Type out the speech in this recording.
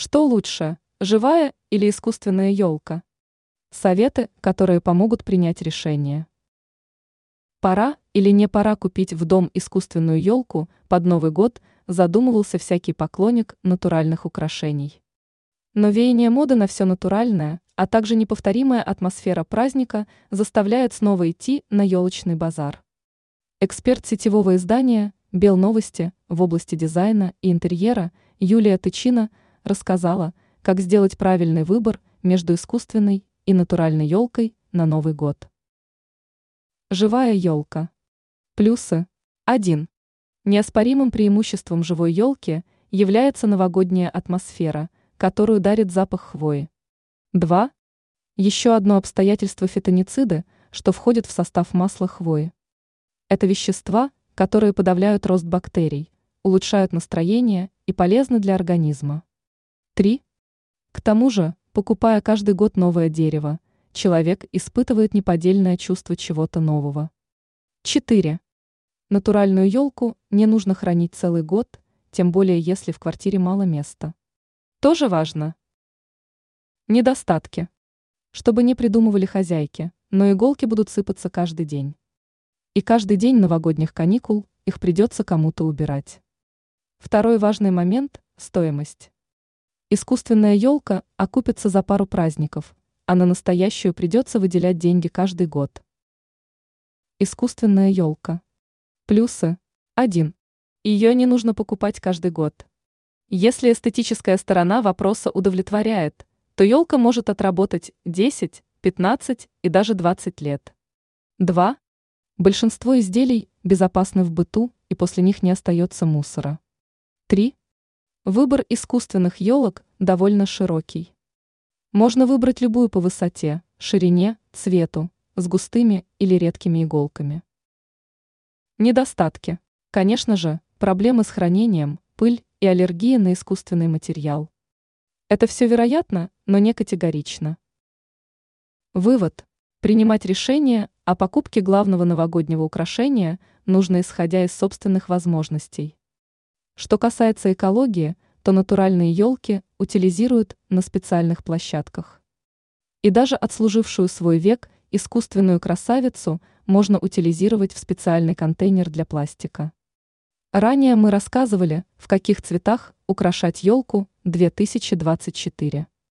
Что лучше, живая или искусственная елка? Советы, которые помогут принять решение. Пора или не пора купить в дом искусственную елку под Новый год, задумывался всякий поклонник натуральных украшений. Но веяние моды на все натуральное, а также неповторимая атмосфера праздника заставляет снова идти на елочный базар. Эксперт сетевого издания «Белновости» в области дизайна и интерьера Юлия Тычина – рассказала, как сделать правильный выбор между искусственной и натуральной елкой на Новый год. Живая елка. Плюсы. 1. Неоспоримым преимуществом живой елки является новогодняя атмосфера, которую дарит запах хвои. 2. Еще одно обстоятельство фитонициды, что входит в состав масла хвои. Это вещества, которые подавляют рост бактерий, улучшают настроение и полезны для организма. 3. К тому же, покупая каждый год новое дерево, человек испытывает неподдельное чувство чего-то нового. 4. Натуральную елку не нужно хранить целый год, тем более если в квартире мало места. Тоже важно. Недостатки. Чтобы не придумывали хозяйки, но иголки будут сыпаться каждый день. И каждый день новогодних каникул их придется кому-то убирать. Второй важный момент – стоимость. Искусственная елка окупится за пару праздников, а на настоящую придется выделять деньги каждый год. Искусственная елка. Плюсы. 1. Ее не нужно покупать каждый год. Если эстетическая сторона вопроса удовлетворяет, то елка может отработать 10, 15 и даже 20 лет. 2. Большинство изделий безопасны в быту и после них не остается мусора. 3. Выбор искусственных елок довольно широкий. Можно выбрать любую по высоте, ширине, цвету, с густыми или редкими иголками. Недостатки. Конечно же, проблемы с хранением, пыль и аллергия на искусственный материал. Это все вероятно, но не категорично. Вывод. Принимать решение о покупке главного новогоднего украшения нужно исходя из собственных возможностей. Что касается экологии, то натуральные елки утилизируют на специальных площадках. И даже отслужившую свой век искусственную красавицу можно утилизировать в специальный контейнер для пластика. Ранее мы рассказывали, в каких цветах украшать елку 2024.